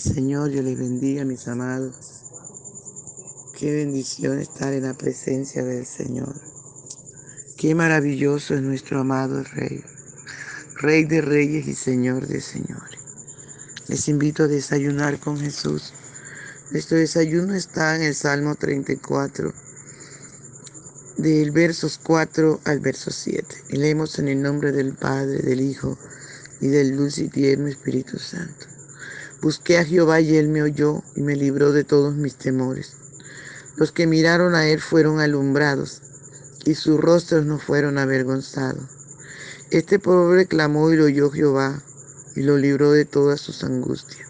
Señor, yo les bendiga, mis amados. Qué bendición estar en la presencia del Señor. Qué maravilloso es nuestro amado Rey, Rey de reyes y Señor de señores. Les invito a desayunar con Jesús. Nuestro desayuno está en el Salmo 34, del versos 4 al verso 7. Y leemos en el nombre del Padre, del Hijo y del dulce y tierno Espíritu Santo. Busqué a Jehová y él me oyó y me libró de todos mis temores. Los que miraron a él fueron alumbrados y sus rostros no fueron avergonzados. Este pobre clamó y lo oyó Jehová y lo libró de todas sus angustias.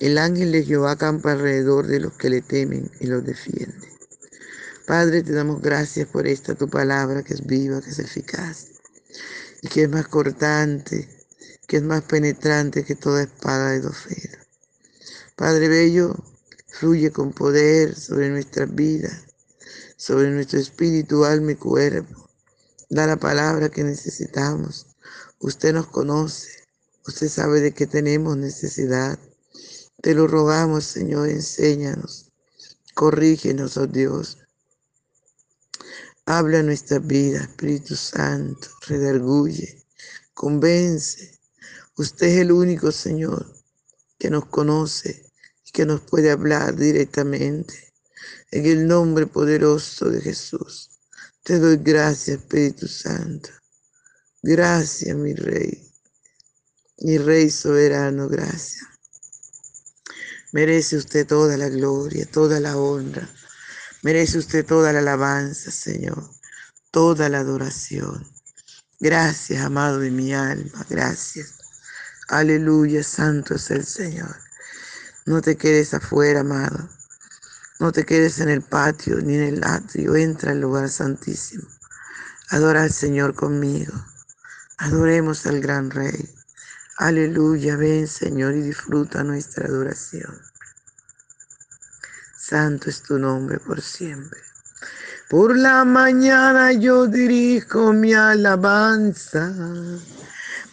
El ángel de Jehová acampa alrededor de los que le temen y los defiende. Padre, te damos gracias por esta tu palabra que es viva, que es eficaz y que es más cortante que es más penetrante que toda espada de dos. Padre Bello, fluye con poder sobre nuestras vidas, sobre nuestro espíritu, alma y cuerpo. Da la palabra que necesitamos. Usted nos conoce, usted sabe de qué tenemos necesidad. Te lo rogamos, Señor, enséñanos, corrígenos, oh Dios. Habla nuestra vida, Espíritu Santo, redarguye, convence, Usted es el único Señor que nos conoce y que nos puede hablar directamente. En el nombre poderoso de Jesús, te doy gracias, Espíritu Santo. Gracias, mi Rey. Mi Rey soberano, gracias. Merece usted toda la gloria, toda la honra. Merece usted toda la alabanza, Señor. Toda la adoración. Gracias, amado de mi alma. Gracias. Aleluya, santo es el Señor. No te quedes afuera, amado. No te quedes en el patio ni en el atrio. Entra al lugar santísimo. Adora al Señor conmigo. Adoremos al gran Rey. Aleluya, ven Señor y disfruta nuestra adoración. Santo es tu nombre por siempre. Por la mañana yo dirijo mi alabanza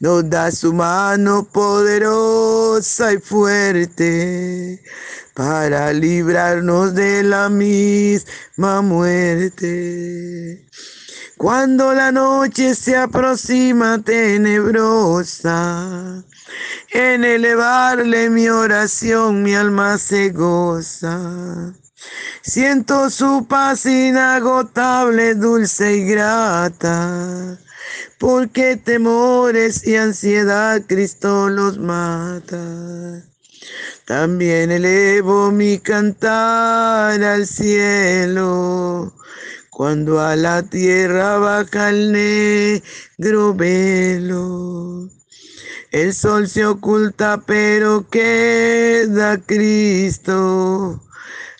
nos da su mano poderosa y fuerte para librarnos de la misma muerte. Cuando la noche se aproxima tenebrosa, en elevarle mi oración mi alma se goza. Siento su paz inagotable, dulce y grata porque temores y ansiedad Cristo los mata. También elevo mi cantar al cielo, cuando a la tierra baja el negro velo. El sol se oculta, pero queda Cristo,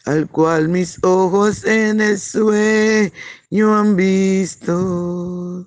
al cual mis ojos en el sueño han visto.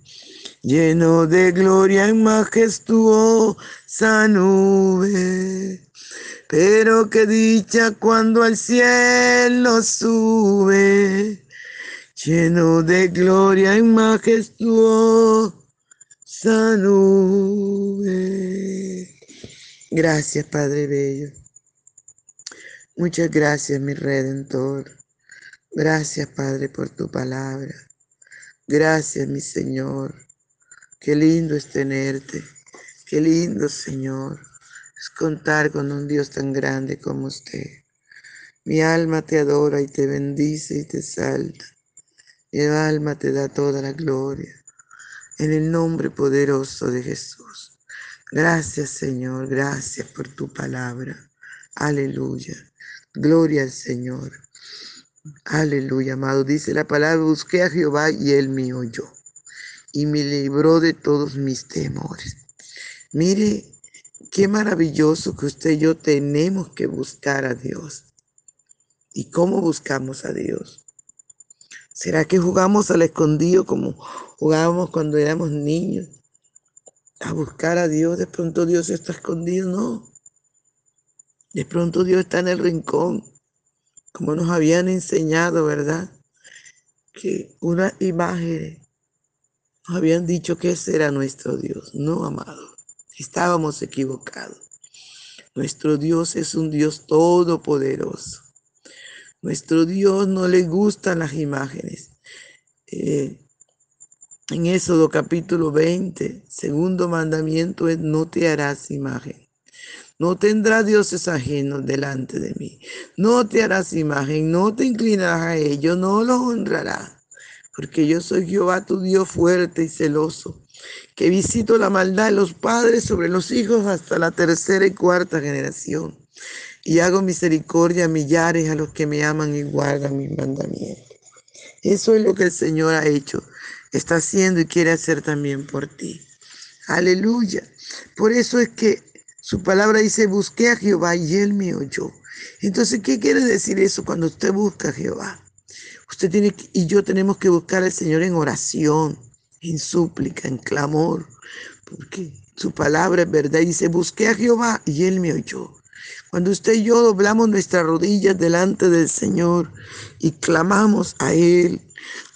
lleno de gloria en majestuosa nube. Pero qué dicha cuando al cielo sube, lleno de gloria en majestuosa nube. Gracias, Padre Bello. Muchas gracias, mi Redentor. Gracias, Padre, por tu palabra. Gracias, mi Señor Qué lindo es tenerte. Qué lindo, Señor, es contar con un Dios tan grande como usted. Mi alma te adora y te bendice y te salta. Mi alma te da toda la gloria. En el nombre poderoso de Jesús. Gracias, Señor. Gracias por tu palabra. Aleluya. Gloria al Señor. Aleluya, amado. Dice la palabra, busqué a Jehová y él me oyó y me libró de todos mis temores. Mire, qué maravilloso que usted y yo tenemos que buscar a Dios. ¿Y cómo buscamos a Dios? ¿Será que jugamos al escondido como jugábamos cuando éramos niños? A buscar a Dios, de pronto Dios está escondido, no. De pronto Dios está en el rincón, como nos habían enseñado, ¿verdad? Que una imagen habían dicho que ese era nuestro Dios. No, amado. Estábamos equivocados. Nuestro Dios es un Dios todopoderoso. Nuestro Dios no le gustan las imágenes. Eh, en Éxodo capítulo 20, segundo mandamiento es no te harás imagen. No tendrás dioses ajenos delante de mí. No te harás imagen, no te inclinarás a ellos, no los honrarás porque yo soy Jehová tu Dios fuerte y celoso, que visito la maldad de los padres sobre los hijos hasta la tercera y cuarta generación, y hago misericordia a millares a los que me aman y guardan mis mandamientos. Eso es lo que el Señor ha hecho, está haciendo y quiere hacer también por ti. Aleluya. Por eso es que su palabra dice, busqué a Jehová y él me oyó. Entonces, ¿qué quiere decir eso cuando usted busca a Jehová? Usted tiene y yo tenemos que buscar al Señor en oración, en súplica, en clamor, porque su palabra es verdad. Y dice, busqué a Jehová y él me oyó. Cuando usted y yo doblamos nuestras rodillas delante del Señor y clamamos a Él,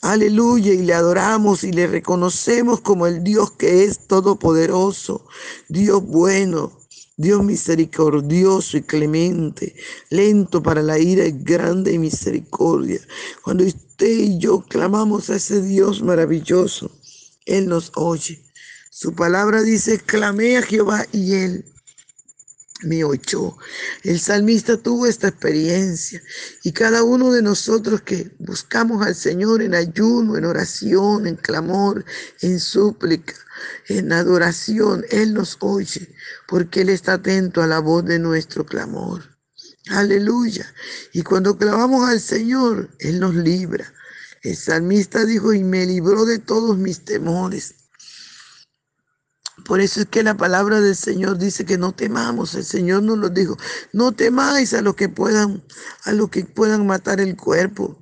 aleluya, y le adoramos y le reconocemos como el Dios que es todopoderoso, Dios bueno, Dios misericordioso y clemente, lento para la ira y grande y misericordia. Cuando usted y yo clamamos a ese Dios maravilloso, Él nos oye. Su palabra dice, clamé a Jehová y Él me oyó. El salmista tuvo esta experiencia y cada uno de nosotros que buscamos al Señor en ayuno, en oración, en clamor, en súplica, en adoración, Él nos oye porque Él está atento a la voz de nuestro clamor. Aleluya. Y cuando clamamos al Señor, Él nos libra. El salmista dijo, y me libró de todos mis temores. Por eso es que la palabra del Señor dice que no temamos. El Señor nos lo dijo. No temáis a los que puedan, a los que puedan matar el cuerpo.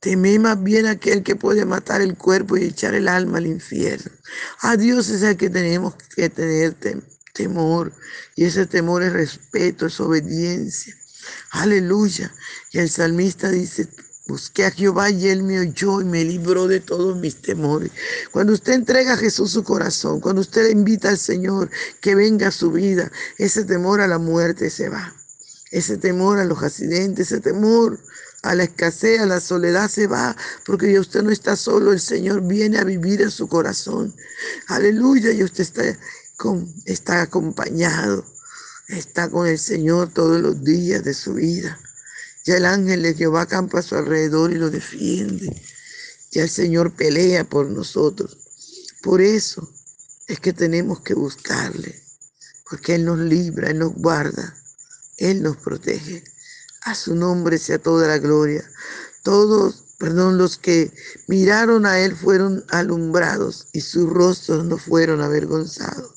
Temé más bien aquel que puede matar el cuerpo y echar el alma al infierno. A Dios es el que tenemos que tener temor. Y ese temor es respeto, es obediencia. Aleluya. Y el salmista dice, Busqué a Jehová y Él me oyó y me libró de todos mis temores. Cuando usted entrega a Jesús su corazón, cuando usted le invita al Señor que venga a su vida, ese temor a la muerte se va. Ese temor a los accidentes, ese temor a la escasez, a la soledad se va, porque ya usted no está solo, el Señor viene a vivir en su corazón. Aleluya, y usted está, con, está acompañado, está con el Señor todos los días de su vida. Ya el ángel de Jehová campa a su alrededor y lo defiende. Ya el Señor pelea por nosotros. Por eso es que tenemos que buscarle, porque Él nos libra, Él nos guarda, Él nos protege. A su nombre sea toda la gloria. Todos, perdón, los que miraron a Él fueron alumbrados y sus rostros no fueron avergonzados.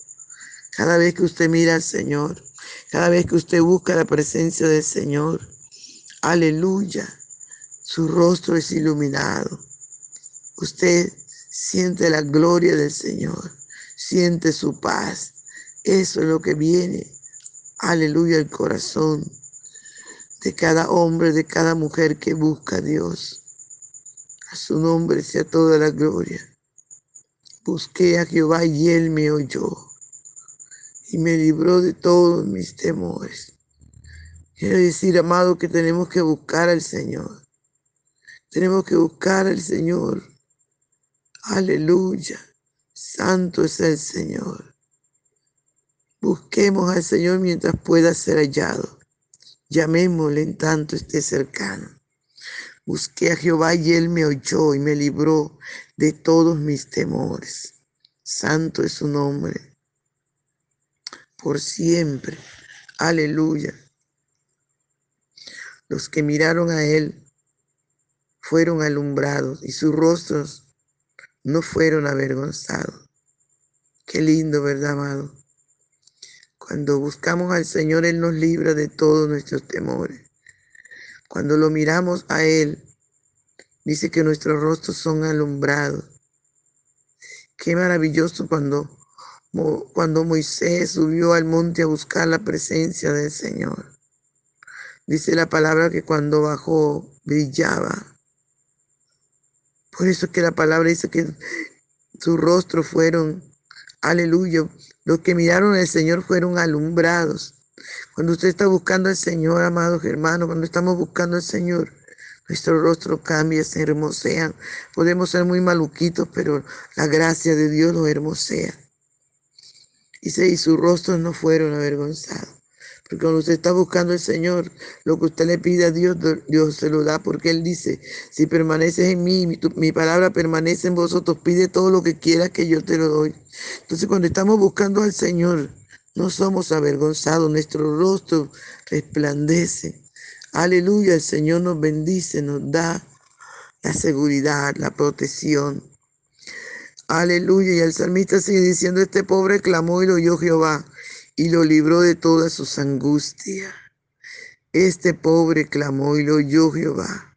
Cada vez que usted mira al Señor, cada vez que usted busca la presencia del Señor, aleluya, su rostro es iluminado. Usted siente la gloria del Señor, siente su paz. Eso es lo que viene, aleluya, al corazón de cada hombre, de cada mujer que busca a Dios. A su nombre sea toda la gloria. Busqué a Jehová y él me oyó y me libró de todos mis temores. Quiero decir, amado, que tenemos que buscar al Señor. Tenemos que buscar al Señor. Aleluya. Santo es el Señor. Busquemos al Señor mientras pueda ser hallado. Llamémosle en tanto esté cercano. Busqué a Jehová y él me oyó y me libró de todos mis temores. Santo es su nombre por siempre. Aleluya. Los que miraron a Él fueron alumbrados y sus rostros no fueron avergonzados. Qué lindo, ¿verdad, amado? Cuando buscamos al Señor, Él nos libra de todos nuestros temores. Cuando lo miramos a Él, dice que nuestros rostros son alumbrados. Qué maravilloso cuando cuando Moisés subió al monte a buscar la presencia del Señor. Dice la palabra que cuando bajó brillaba. Por eso es que la palabra dice que sus rostros fueron, aleluya, los que miraron al Señor fueron alumbrados. Cuando usted está buscando al Señor, amados hermanos, cuando estamos buscando al Señor, nuestro rostro cambia, se hermosean. Podemos ser muy maluquitos, pero la gracia de Dios los hermosea. Dice, y sus rostros no fueron avergonzados. Porque cuando usted está buscando al Señor, lo que usted le pide a Dios, Dios se lo da, porque Él dice, si permaneces en mí, mi, palabra permanece en vosotros, pide todo lo que quieras que yo te lo doy. Entonces cuando estamos buscando al Señor, no somos avergonzados, nuestro rostro resplandece. Aleluya, el Señor nos bendice, nos da la seguridad, la protección. Aleluya. Y el salmista sigue diciendo, este pobre clamó y lo oyó Jehová y lo libró de todas sus angustias. Este pobre clamó y lo oyó Jehová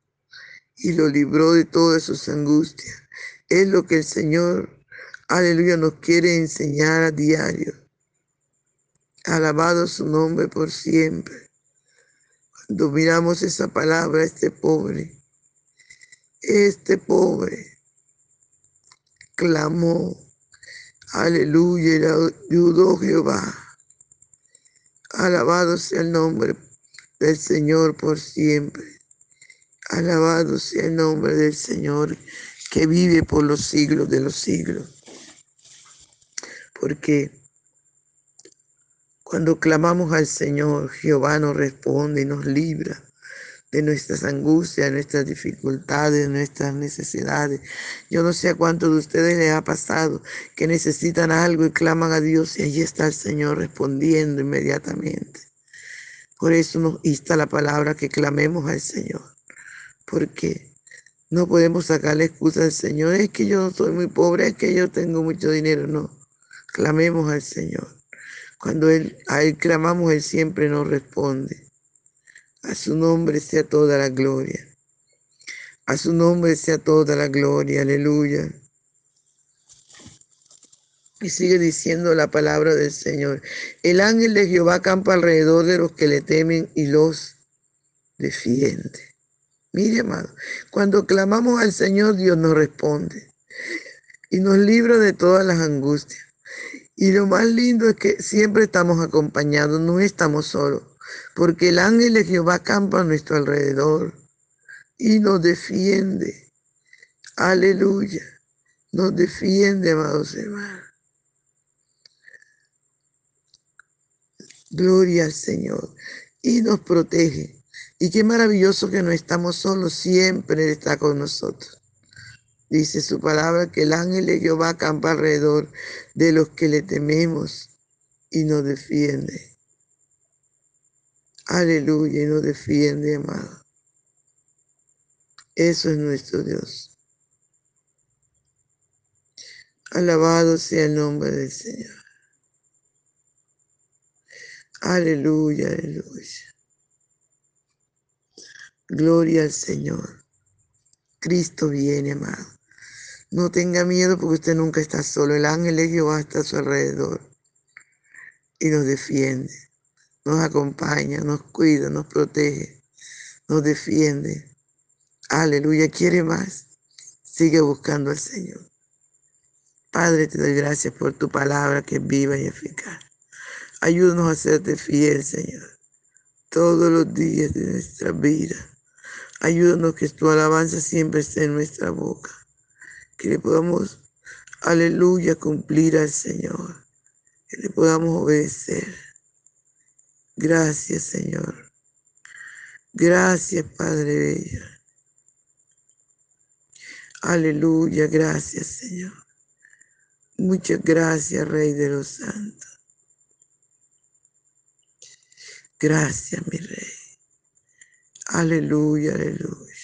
y lo libró de todas sus angustias. Es lo que el Señor, aleluya, nos quiere enseñar a diario. Alabado su nombre por siempre. Cuando miramos esa palabra, este pobre, este pobre, clamó, aleluya, y ayudó Jehová. Alabado sea el nombre del Señor por siempre. Alabado sea el nombre del Señor que vive por los siglos de los siglos. Porque cuando clamamos al Señor, Jehová nos responde y nos libra de nuestras angustias, nuestras dificultades, de nuestras necesidades. Yo no sé a cuántos de ustedes les ha pasado que necesitan algo y claman a Dios y allí está el Señor respondiendo inmediatamente. Por eso nos insta la palabra que clamemos al Señor, porque no podemos sacarle excusa al Señor, es que yo soy muy pobre, es que yo tengo mucho dinero, no. Clamemos al Señor. Cuando él, a Él clamamos, Él siempre nos responde. A su nombre sea toda la gloria. A su nombre sea toda la gloria. Aleluya. Y sigue diciendo la palabra del Señor. El ángel de Jehová campa alrededor de los que le temen y los defiende. Mire, amado, cuando clamamos al Señor, Dios nos responde y nos libra de todas las angustias. Y lo más lindo es que siempre estamos acompañados, no estamos solos porque el ángel de Jehová campa a nuestro alrededor y nos defiende. Aleluya. Nos defiende, amados hermanos. Gloria al Señor. Y nos protege. Y qué maravilloso que no estamos solos, siempre está con nosotros. Dice su palabra que el ángel de Jehová acampa alrededor de los que le tememos y nos defiende. Aleluya, y nos defiende, amado. Eso es nuestro Dios. Alabado sea el nombre del Señor. Aleluya, aleluya. Gloria al Señor. Cristo viene, amado. No tenga miedo porque usted nunca está solo. El ángel de Jehová está a su alrededor y nos defiende, nos acompaña, nos cuida, nos protege, nos defiende. Aleluya, quiere más. Sigue buscando al Señor. Padre, te doy gracias por tu palabra que es viva y eficaz. Ayúdanos a serte fiel, Señor, todos los días de nuestra vida. Ayúdanos que tu alabanza siempre esté en nuestra boca. Que le podamos, aleluya, cumplir al Señor. Que le podamos obedecer. Gracias, Señor. Gracias, Padre Bello. Aleluya, gracias, Señor. Muchas gracias, Rey de los Santos. Gracias, mi Rey. Aleluya, aleluya.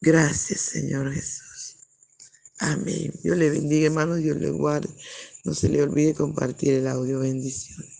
Gracias, Señor Jesús. Amén. Dios le bendiga, hermano. Dios le guarde. No se le olvide compartir el audio. Bendiciones.